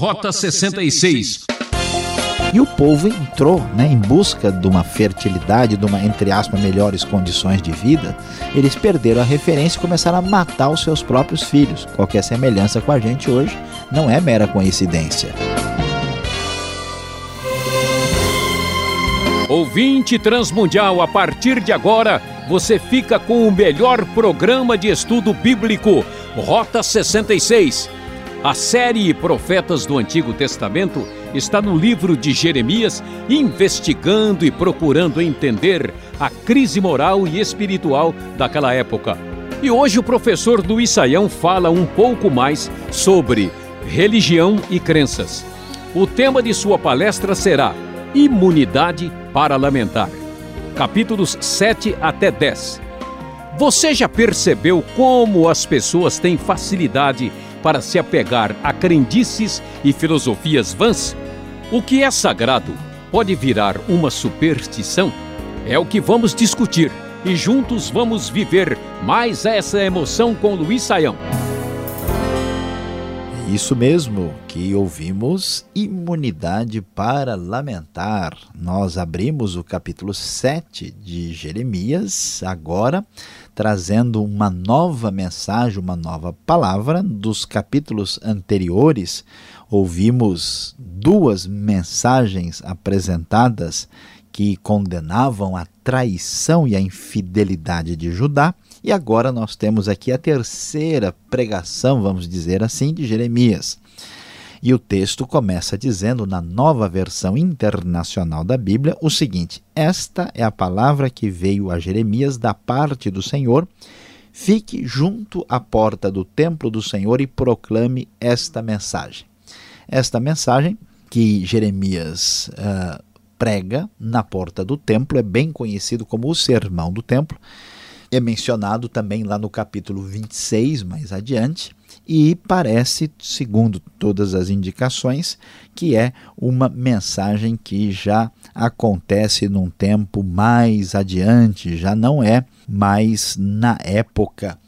Rota 66. E o povo entrou né, em busca de uma fertilidade, de uma, entre aspas, melhores condições de vida. Eles perderam a referência e começaram a matar os seus próprios filhos. Qualquer semelhança com a gente hoje não é mera coincidência. Ouvinte Transmundial, a partir de agora você fica com o melhor programa de estudo bíblico, Rota 66 a série Profetas do Antigo Testamento está no livro de Jeremias, investigando e procurando entender a crise moral e espiritual daquela época. E hoje o professor Luiz Saião fala um pouco mais sobre religião e crenças. O tema de sua palestra será Imunidade para Lamentar. Capítulos 7 até 10. Você já percebeu como as pessoas têm facilidade para se apegar a crendices e filosofias vãs? O que é sagrado pode virar uma superstição? É o que vamos discutir e juntos vamos viver mais essa emoção com Luiz Saião. Isso mesmo que ouvimos, imunidade para lamentar. Nós abrimos o capítulo 7 de Jeremias, agora trazendo uma nova mensagem, uma nova palavra. Dos capítulos anteriores, ouvimos duas mensagens apresentadas que condenavam a traição e a infidelidade de Judá. E agora nós temos aqui a terceira pregação, vamos dizer assim, de Jeremias. E o texto começa dizendo, na nova versão internacional da Bíblia, o seguinte: Esta é a palavra que veio a Jeremias da parte do Senhor. Fique junto à porta do templo do Senhor e proclame esta mensagem. Esta mensagem que Jeremias uh, prega na porta do templo é bem conhecido como o Sermão do Templo é mencionado também lá no capítulo 26, mais adiante, e parece, segundo todas as indicações, que é uma mensagem que já acontece num tempo mais adiante, já não é mais na época.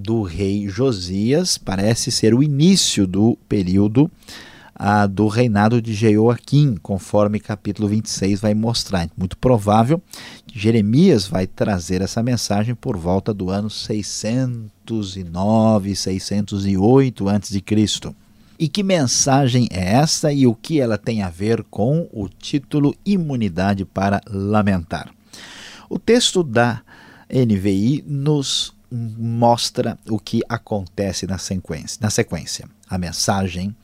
Do rei Josias, parece ser o início do período a do reinado de Jeoaquim, conforme capítulo 26 vai mostrar. Muito provável que Jeremias vai trazer essa mensagem por volta do ano 609, 608 a.C. E que mensagem é essa e o que ela tem a ver com o título Imunidade para Lamentar? O texto da NVI nos mostra o que acontece na sequência. Na sequência. A mensagem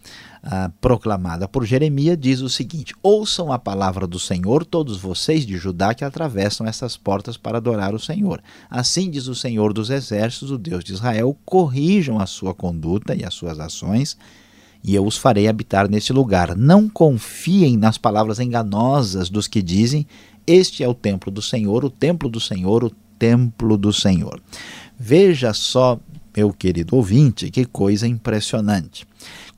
ah, proclamada por Jeremias diz o seguinte: Ouçam a palavra do Senhor, todos vocês de Judá que atravessam essas portas para adorar o Senhor. Assim diz o Senhor dos Exércitos, o Deus de Israel: corrijam a sua conduta e as suas ações, e eu os farei habitar neste lugar. Não confiem nas palavras enganosas dos que dizem: Este é o templo do Senhor, o templo do Senhor, o templo do Senhor. Veja só, meu querido ouvinte, que coisa impressionante.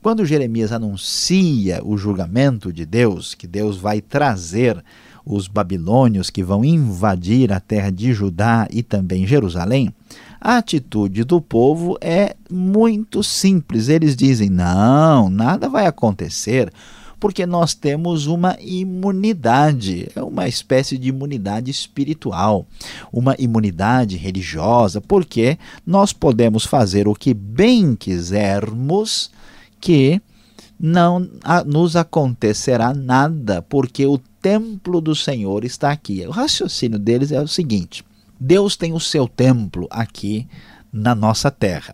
Quando Jeremias anuncia o julgamento de Deus, que Deus vai trazer os babilônios que vão invadir a terra de Judá e também Jerusalém, a atitude do povo é muito simples. Eles dizem: não, nada vai acontecer, porque nós temos uma imunidade, é uma espécie de imunidade espiritual, uma imunidade religiosa, porque nós podemos fazer o que bem quisermos que não nos acontecerá nada, porque o templo do Senhor está aqui. O raciocínio deles é o seguinte: Deus tem o seu templo aqui na nossa terra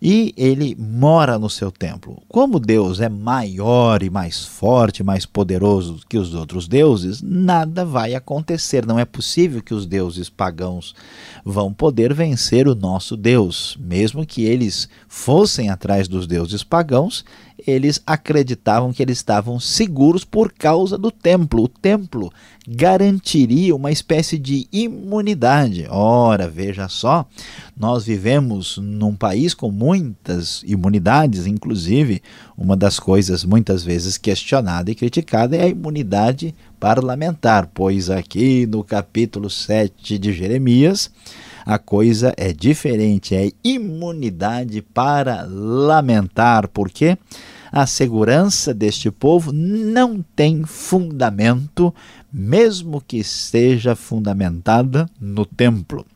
e ele mora no seu templo. Como Deus é maior e mais forte, mais poderoso que os outros deuses, nada vai acontecer. Não é possível que os deuses pagãos vão poder vencer o nosso Deus. Mesmo que eles fossem atrás dos deuses pagãos, eles acreditavam que eles estavam seguros por causa do templo. O templo garantiria uma espécie de imunidade. Ora, veja só, nós vivemos num país com muitas imunidades, inclusive uma das coisas muitas vezes questionada e criticada é a imunidade parlamentar, pois aqui no capítulo 7 de Jeremias a coisa é diferente, é imunidade para lamentar, porque a segurança deste povo não tem fundamento, mesmo que esteja fundamentada no templo.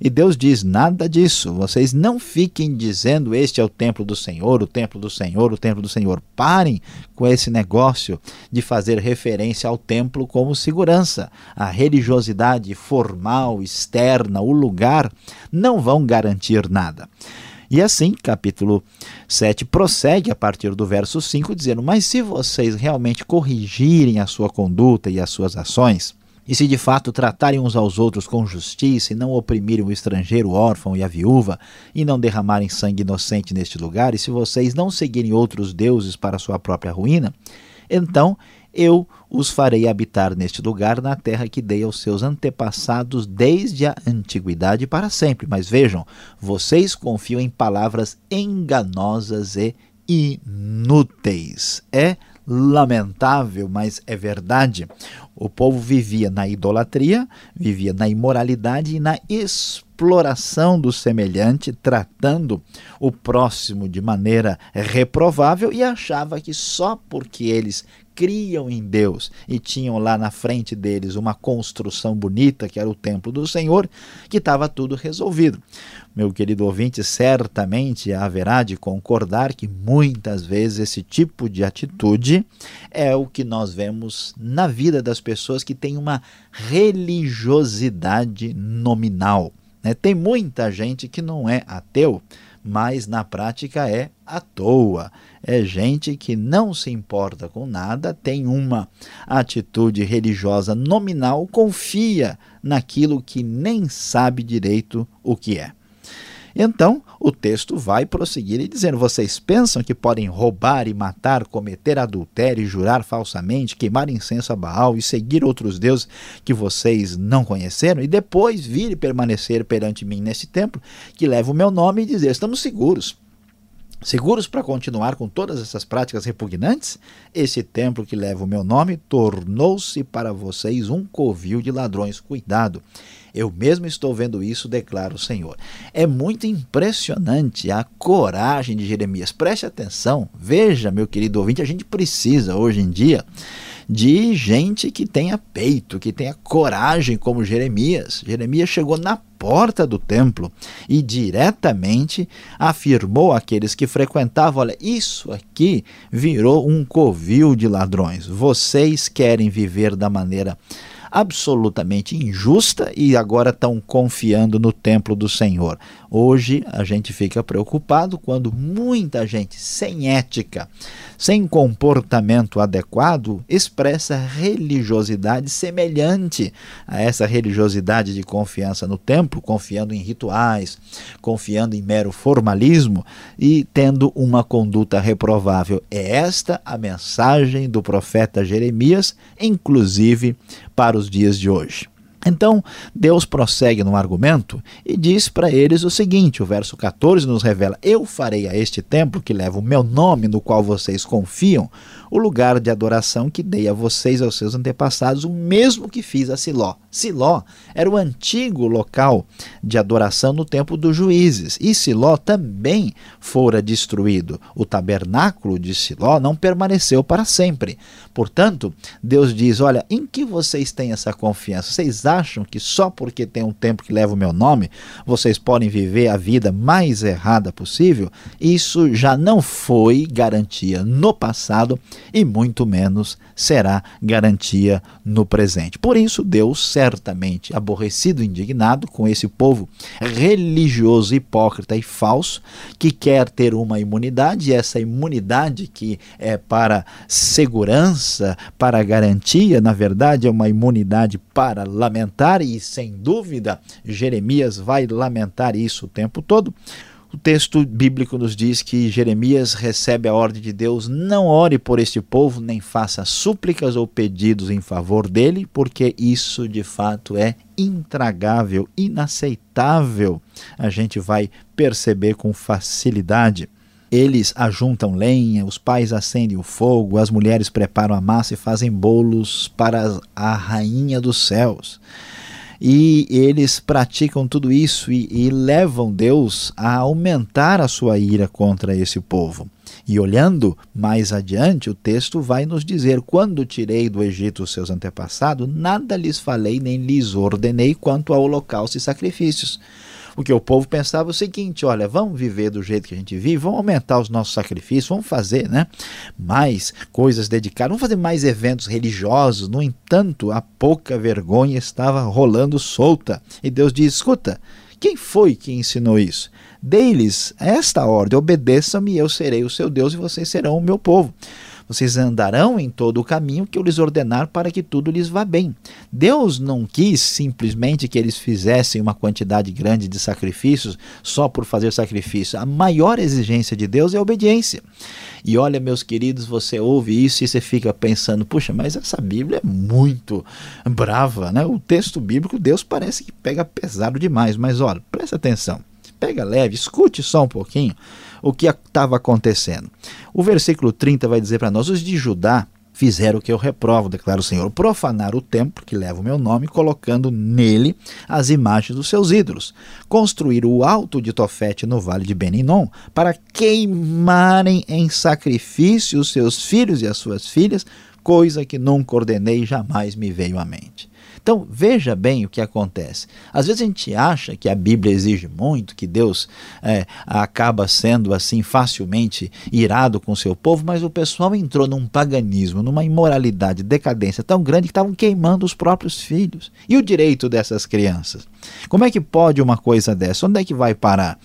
E Deus diz: nada disso. Vocês não fiquem dizendo: este é o templo do Senhor, o templo do Senhor, o templo do Senhor. Parem com esse negócio de fazer referência ao templo como segurança. A religiosidade formal, externa, o lugar, não vão garantir nada. E assim, capítulo 7 prossegue a partir do verso 5, dizendo: Mas se vocês realmente corrigirem a sua conduta e as suas ações, e se de fato tratarem uns aos outros com justiça e não oprimirem o estrangeiro, o órfão e a viúva, e não derramarem sangue inocente neste lugar, e se vocês não seguirem outros deuses para sua própria ruína, então eu os farei habitar neste lugar, na terra que dei aos seus antepassados desde a antiguidade para sempre. Mas vejam, vocês confiam em palavras enganosas e inúteis. É lamentável, mas é verdade. O povo vivia na idolatria, vivia na imoralidade e na exploração do semelhante, tratando o próximo de maneira reprovável e achava que só porque eles criam em Deus e tinham lá na frente deles uma construção bonita, que era o templo do Senhor, que estava tudo resolvido. Meu querido ouvinte, certamente haverá de concordar que muitas vezes esse tipo de atitude é o que nós vemos na vida das pessoas que têm uma religiosidade nominal. Né? Tem muita gente que não é ateu, mas na prática é à toa. É gente que não se importa com nada, tem uma atitude religiosa nominal, confia naquilo que nem sabe direito o que é. Então, o texto vai prosseguir e dizendo: Vocês pensam que podem roubar e matar, cometer adultério jurar falsamente, queimar incenso a Baal e seguir outros deuses que vocês não conheceram, e depois vir e permanecer perante mim nesse templo que leva o meu nome e dizer: Estamos seguros. Seguros para continuar com todas essas práticas repugnantes? Esse templo que leva o meu nome tornou-se para vocês um covil de ladrões. Cuidado! Eu mesmo estou vendo isso, declara o Senhor. É muito impressionante a coragem de Jeremias. Preste atenção, veja, meu querido ouvinte, a gente precisa hoje em dia de gente que tenha peito, que tenha coragem, como Jeremias. Jeremias chegou na porta do templo e diretamente afirmou àqueles que frequentavam: Olha, isso aqui virou um covil de ladrões. Vocês querem viver da maneira absolutamente injusta e agora estão confiando no templo do Senhor. Hoje a gente fica preocupado quando muita gente sem ética, sem comportamento adequado, expressa religiosidade semelhante a essa religiosidade de confiança no templo, confiando em rituais, confiando em mero formalismo e tendo uma conduta reprovável. É esta a mensagem do profeta Jeremias, inclusive para os dias de hoje. Então, Deus prossegue no argumento e diz para eles o seguinte: o verso 14 nos revela: Eu farei a este templo que leva o meu nome, no qual vocês confiam, o lugar de adoração que dei a vocês, aos seus antepassados, o mesmo que fiz a Siló. Siló era o antigo local de adoração no tempo dos juízes, e Siló também fora destruído. O tabernáculo de Siló não permaneceu para sempre. Portanto, Deus diz: Olha, em que vocês têm essa confiança? Vocês acham que só porque tem um templo que leva o meu nome, vocês podem viver a vida mais errada possível? Isso já não foi garantia no passado e muito menos será garantia no presente. Por isso, Deus, certamente aborrecido e indignado com esse povo religioso, hipócrita e falso, que quer ter uma imunidade, e essa imunidade que é para segurança, para garantia, na verdade, é uma imunidade para lamentar, e sem dúvida, Jeremias vai lamentar isso o tempo todo. O texto bíblico nos diz que Jeremias recebe a ordem de Deus: não ore por este povo, nem faça súplicas ou pedidos em favor dele, porque isso de fato é intragável, inaceitável. A gente vai perceber com facilidade. Eles ajuntam lenha, os pais acendem o fogo, as mulheres preparam a massa e fazem bolos para a rainha dos céus e eles praticam tudo isso e, e levam Deus a aumentar a sua ira contra esse povo. E olhando mais adiante, o texto vai nos dizer: Quando tirei do Egito os seus antepassados, nada lhes falei nem lhes ordenei quanto a holocausto e sacrifícios. Porque o povo pensava o seguinte: olha, vamos viver do jeito que a gente vive, vamos aumentar os nossos sacrifícios, vamos fazer né, mais coisas dedicadas, vamos fazer mais eventos religiosos. No entanto, a pouca vergonha estava rolando solta. E Deus diz: escuta, quem foi que ensinou isso? Dei-lhes esta ordem: obedeçam-me, eu serei o seu Deus e vocês serão o meu povo. Vocês andarão em todo o caminho que eu lhes ordenar para que tudo lhes vá bem. Deus não quis simplesmente que eles fizessem uma quantidade grande de sacrifícios só por fazer sacrifício. A maior exigência de Deus é a obediência. E olha, meus queridos, você ouve isso e você fica pensando: puxa, mas essa Bíblia é muito brava, né? O texto bíblico, Deus parece que pega pesado demais. Mas olha, presta atenção pega leve, escute só um pouquinho o que estava acontecendo. O versículo 30 vai dizer para nós: os de Judá fizeram o que eu reprovo, declara o Senhor, profanar o templo que leva o meu nome, colocando nele as imagens dos seus ídolos. Construir o alto de Tofete no vale de Beninom, para queimarem em sacrifício os seus filhos e as suas filhas, coisa que nunca ordenei e jamais me veio à mente. Então, veja bem o que acontece. Às vezes a gente acha que a Bíblia exige muito, que Deus é, acaba sendo assim facilmente irado com o seu povo, mas o pessoal entrou num paganismo, numa imoralidade, decadência tão grande que estavam queimando os próprios filhos. E o direito dessas crianças? Como é que pode uma coisa dessa? Onde é que vai parar?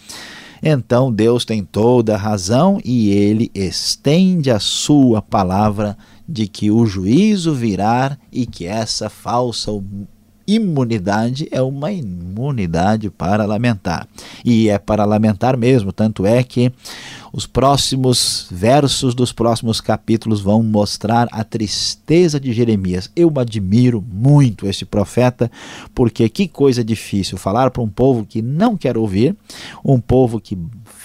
Então Deus tem toda a razão e ele estende a sua palavra de que o juízo virá e que essa falsa imunidade é uma imunidade para lamentar. E é para lamentar mesmo, tanto é que os próximos versos dos próximos capítulos vão mostrar a tristeza de Jeremias. Eu admiro muito esse profeta, porque que coisa difícil falar para um povo que não quer ouvir, um povo que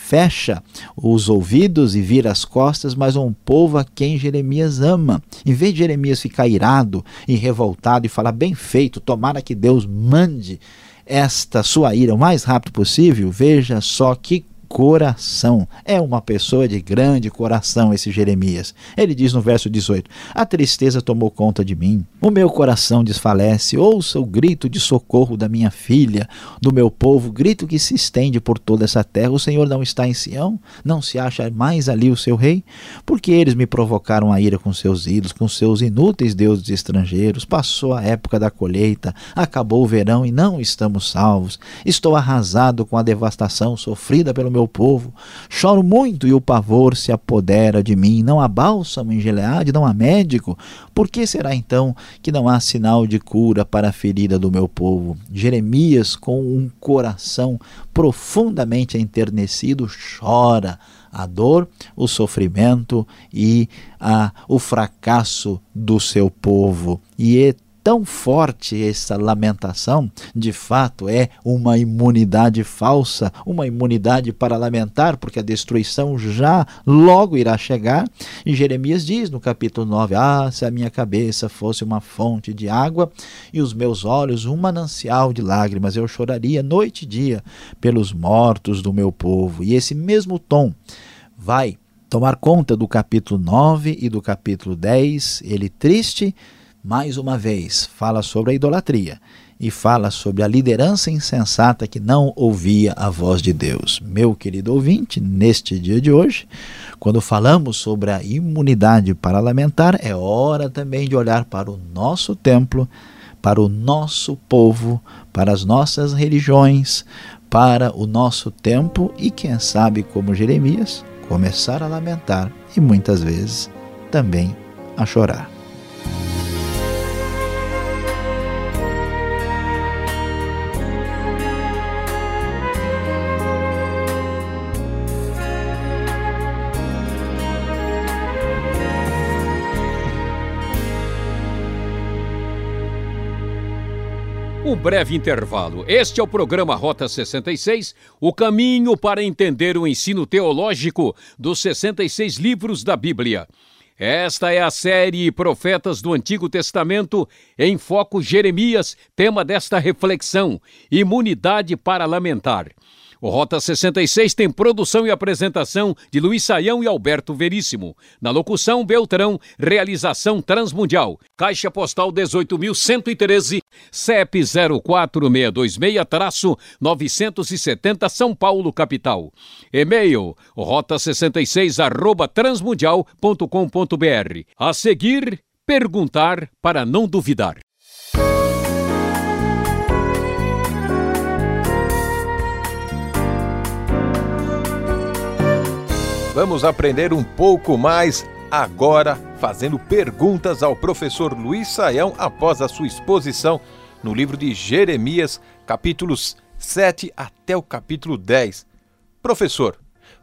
fecha os ouvidos e vira as costas, mas um povo a quem Jeremias ama. Em vez de Jeremias ficar irado e revoltado e falar bem feito, tomara que Deus mande esta sua ira o mais rápido possível, veja só que coração. É uma pessoa de grande coração esse Jeremias. Ele diz no verso 18: A tristeza tomou conta de mim, o meu coração desfalece. Ouça o grito de socorro da minha filha, do meu povo, grito que se estende por toda essa terra. O Senhor não está em Sião? Não se acha mais ali o seu rei? Porque eles me provocaram a ira com seus ídolos, com seus inúteis deuses estrangeiros. Passou a época da colheita, acabou o verão e não estamos salvos. Estou arrasado com a devastação sofrida pelo meu povo. Choro muito e o pavor se apodera de mim. Não há bálsamo em Gileade, não há médico. Por que será então que não há sinal de cura para a ferida do meu povo? Jeremias, com um coração profundamente enternecido, chora a dor, o sofrimento e a, o fracasso do seu povo. E tão forte essa lamentação, de fato é uma imunidade falsa, uma imunidade para lamentar, porque a destruição já logo irá chegar. E Jeremias diz no capítulo 9: Ah, se a minha cabeça fosse uma fonte de água e os meus olhos um manancial de lágrimas, eu choraria noite e dia pelos mortos do meu povo. E esse mesmo tom vai tomar conta do capítulo 9 e do capítulo 10, ele triste mais uma vez, fala sobre a idolatria e fala sobre a liderança insensata que não ouvia a voz de Deus. Meu querido ouvinte, neste dia de hoje, quando falamos sobre a imunidade para lamentar, é hora também de olhar para o nosso templo, para o nosso povo, para as nossas religiões, para o nosso tempo e, quem sabe, como Jeremias, começar a lamentar e muitas vezes também a chorar. Um breve intervalo. Este é o programa Rota 66, o caminho para entender o ensino teológico dos 66 livros da Bíblia. Esta é a série Profetas do Antigo Testamento em foco Jeremias, tema desta reflexão: imunidade para lamentar. O Rota 66 tem produção e apresentação de Luiz Saião e Alberto Veríssimo. Na locução, Beltrão, realização Transmundial. Caixa Postal 18.113, CEP 04626-970 São Paulo, capital. E-mail, rota66 arroba transmundial.com.br. A seguir, perguntar para não duvidar. Vamos aprender um pouco mais agora, fazendo perguntas ao professor Luiz Saião após a sua exposição no livro de Jeremias, capítulos 7 até o capítulo 10. Professor,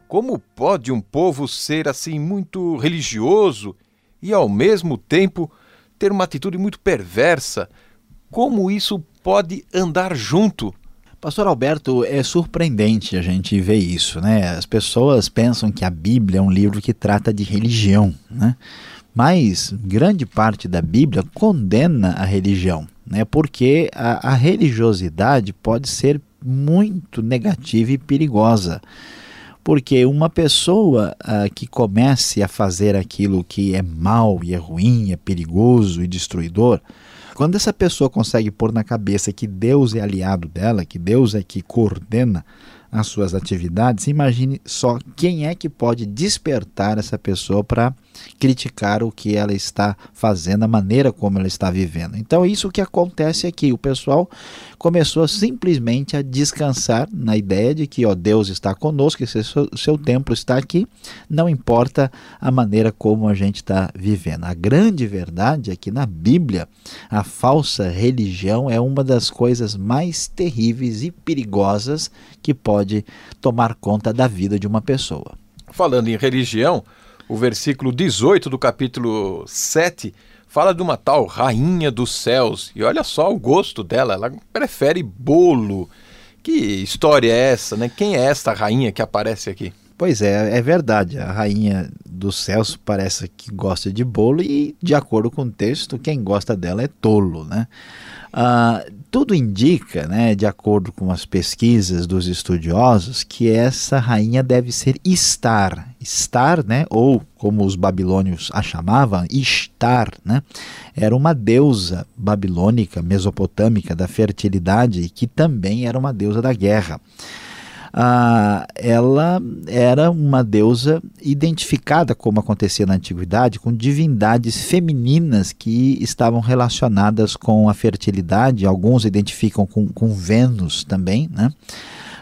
como pode um povo ser assim muito religioso e ao mesmo tempo ter uma atitude muito perversa? Como isso pode andar junto? Pastor Alberto, é surpreendente a gente ver isso, né? As pessoas pensam que a Bíblia é um livro que trata de religião, né? Mas grande parte da Bíblia condena a religião, né? Porque a, a religiosidade pode ser muito negativa e perigosa. Porque uma pessoa uh, que comece a fazer aquilo que é mal e é ruim, é perigoso e destruidor, quando essa pessoa consegue pôr na cabeça que Deus é aliado dela, que Deus é que coordena as suas atividades, imagine só quem é que pode despertar essa pessoa para criticar o que ela está fazendo, a maneira como ela está vivendo. Então, isso que acontece aqui, o pessoal começou simplesmente a descansar na ideia de que ó, Deus está conosco, que seu, seu templo está aqui, não importa a maneira como a gente está vivendo. A grande verdade é que na Bíblia, a falsa religião é uma das coisas mais terríveis e perigosas que pode tomar conta da vida de uma pessoa. Falando em religião, o versículo 18 do capítulo 7 fala de uma tal rainha dos céus. E olha só o gosto dela, ela prefere bolo. Que história é essa, né? Quem é esta rainha que aparece aqui? Pois é, é verdade. A rainha dos céus parece que gosta de bolo e, de acordo com o texto, quem gosta dela é tolo, né? Ah, tudo indica, né, de acordo com as pesquisas dos estudiosos, que essa rainha deve ser Estar. Estar, né, ou como os babilônios a chamavam, Estar, né, era uma deusa babilônica, mesopotâmica da fertilidade e que também era uma deusa da guerra ah, ela era uma deusa identificada, como acontecia na antiguidade, com divindades femininas que estavam relacionadas com a fertilidade, alguns identificam com, com Vênus também, né?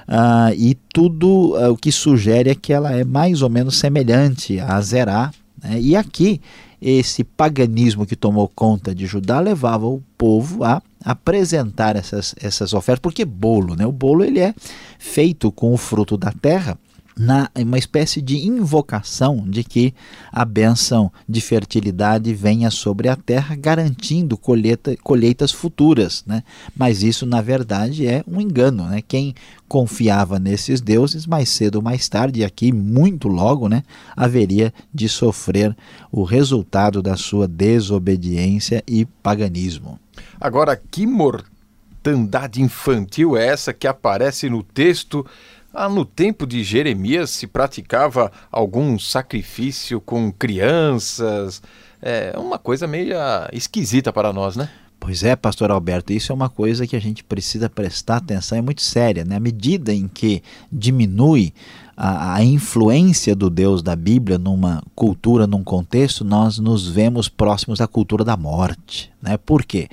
Ah, e tudo ah, o que sugere é que ela é mais ou menos semelhante a Zerá. Né? E aqui esse paganismo que tomou conta de Judá levava o povo a apresentar essas, essas ofertas, porque bolo, né? O bolo ele é feito com o fruto da terra na uma espécie de invocação de que a bênção de fertilidade venha sobre a terra, garantindo colheita, colheitas futuras. Né? Mas isso, na verdade, é um engano. Né? Quem confiava nesses deuses, mais cedo ou mais tarde, aqui muito logo, né, haveria de sofrer o resultado da sua desobediência e paganismo. Agora, que mortandade infantil é essa que aparece no texto ah, no tempo de Jeremias se praticava algum sacrifício com crianças. É uma coisa meio esquisita para nós, né? Pois é, pastor Alberto, isso é uma coisa que a gente precisa prestar atenção, é muito séria, né? À medida em que diminui a, a, influência do Deus da Bíblia numa cultura, num contexto, nós nos vemos próximos da cultura da morte. Né? Por quê?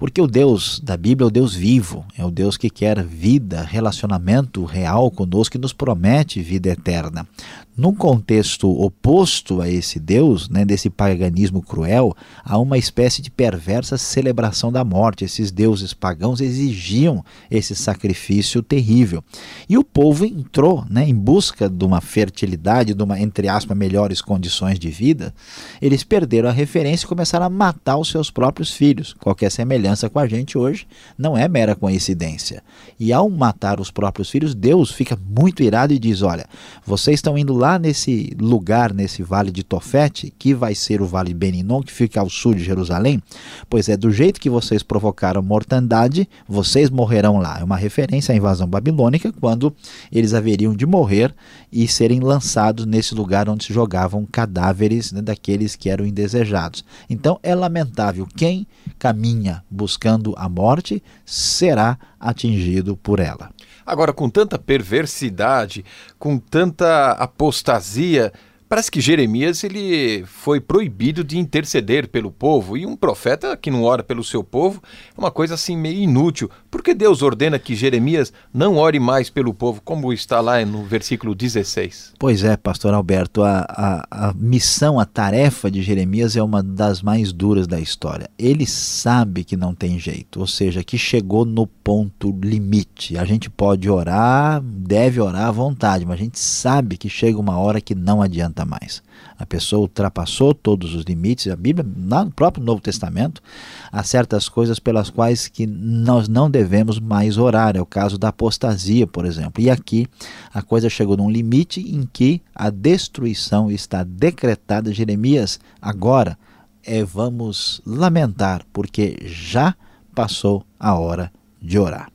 Porque o Deus da Bíblia é o Deus vivo, é o Deus que quer vida, relacionamento real conosco, que nos promete vida eterna. Num contexto oposto a esse Deus, né, desse paganismo cruel, há uma espécie de perversa celebração da morte. Esses deuses pagãos exigiam esse sacrifício terrível. E o povo entrou né, em busca de uma fertilidade, de uma, entre aspas, melhores condições de vida, eles perderam a referência e começaram a matar os seus próprios filhos. Qualquer semelhança com a gente hoje não é mera coincidência. E ao matar os próprios filhos, Deus fica muito irado e diz: Olha, vocês estão indo lá nesse lugar, nesse vale de Tofete, que vai ser o vale Beninon, que fica ao sul de Jerusalém, pois é do jeito que vocês provocaram mortandade, vocês morrerão lá. É uma referência à invasão babilônica, quando eles haveriam de morrer e serem lançados nesse lugar onde se jogavam cadáveres né, daqueles que eram indesejados. Então é lamentável. Quem caminha buscando a morte será atingido por ela. Agora, com tanta perversidade, com tanta apostasia, Parece que Jeremias ele foi proibido de interceder pelo povo e um profeta que não ora pelo seu povo é uma coisa assim meio inútil. Por que Deus ordena que Jeremias não ore mais pelo povo, como está lá no versículo 16? Pois é, pastor Alberto, a, a, a missão, a tarefa de Jeremias é uma das mais duras da história. Ele sabe que não tem jeito, ou seja, que chegou no ponto limite. A gente pode orar, deve orar à vontade, mas a gente sabe que chega uma hora que não adianta mais. A pessoa ultrapassou todos os limites. A Bíblia, no próprio Novo Testamento, há certas coisas pelas quais que nós não devemos mais orar. É o caso da apostasia, por exemplo. E aqui a coisa chegou num limite em que a destruição está decretada. Jeremias, agora é, vamos lamentar, porque já passou a hora de orar.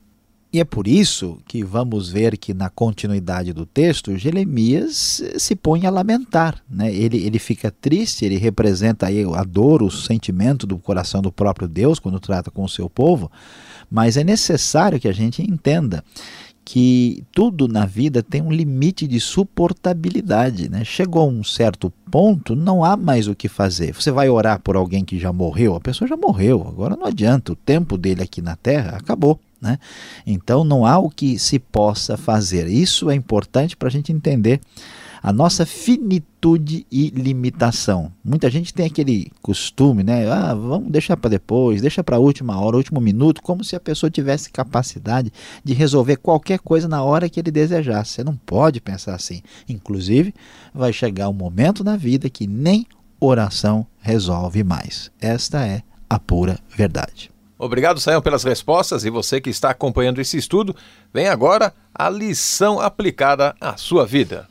E é por isso que vamos ver que na continuidade do texto, Jeremias se põe a lamentar. Né? Ele, ele fica triste, ele representa aí a dor, o sentimento do coração do próprio Deus quando trata com o seu povo, mas é necessário que a gente entenda que tudo na vida tem um limite de suportabilidade. Né? Chegou a um certo ponto, não há mais o que fazer. Você vai orar por alguém que já morreu, a pessoa já morreu, agora não adianta, o tempo dele aqui na terra acabou. Né? Então não há o que se possa fazer. Isso é importante para a gente entender a nossa finitude e limitação. Muita gente tem aquele costume, né? Ah, vamos deixar para depois, deixa para a última hora, último minuto, como se a pessoa tivesse capacidade de resolver qualquer coisa na hora que ele desejasse. Você não pode pensar assim. Inclusive, vai chegar um momento na vida que nem oração resolve mais. Esta é a pura verdade. Obrigado, Sayão, pelas respostas e você que está acompanhando esse estudo, vem agora a lição aplicada à sua vida.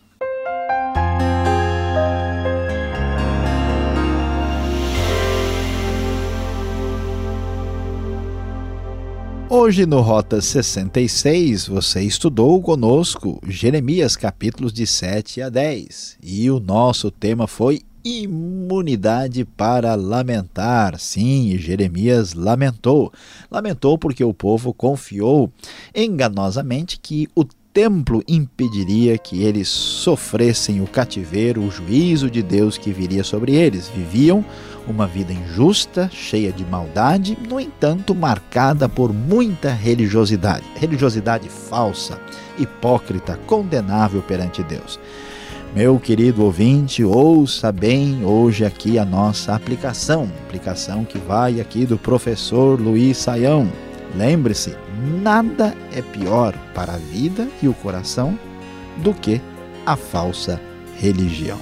Hoje no Rota 66 você estudou conosco Jeremias capítulos de 7 a 10 e o nosso tema foi imunidade para lamentar. Sim, Jeremias lamentou. Lamentou porque o povo confiou enganosamente que o templo impediria que eles sofressem o cativeiro, o juízo de Deus que viria sobre eles. Viviam uma vida injusta, cheia de maldade, no entanto marcada por muita religiosidade. Religiosidade falsa, hipócrita, condenável perante Deus. Meu querido ouvinte, ouça bem hoje aqui a nossa aplicação, aplicação que vai aqui do professor Luiz Saião. Lembre-se, nada é pior para a vida e o coração do que a falsa religião.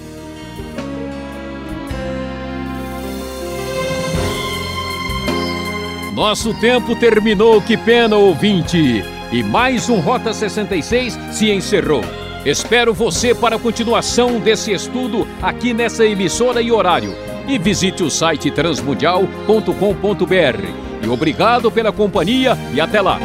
Nosso tempo terminou, que pena, ouvinte! E mais um Rota 66 se encerrou. Espero você para a continuação desse estudo aqui nessa emissora e horário. E visite o site transmundial.com.br. E obrigado pela companhia e até lá!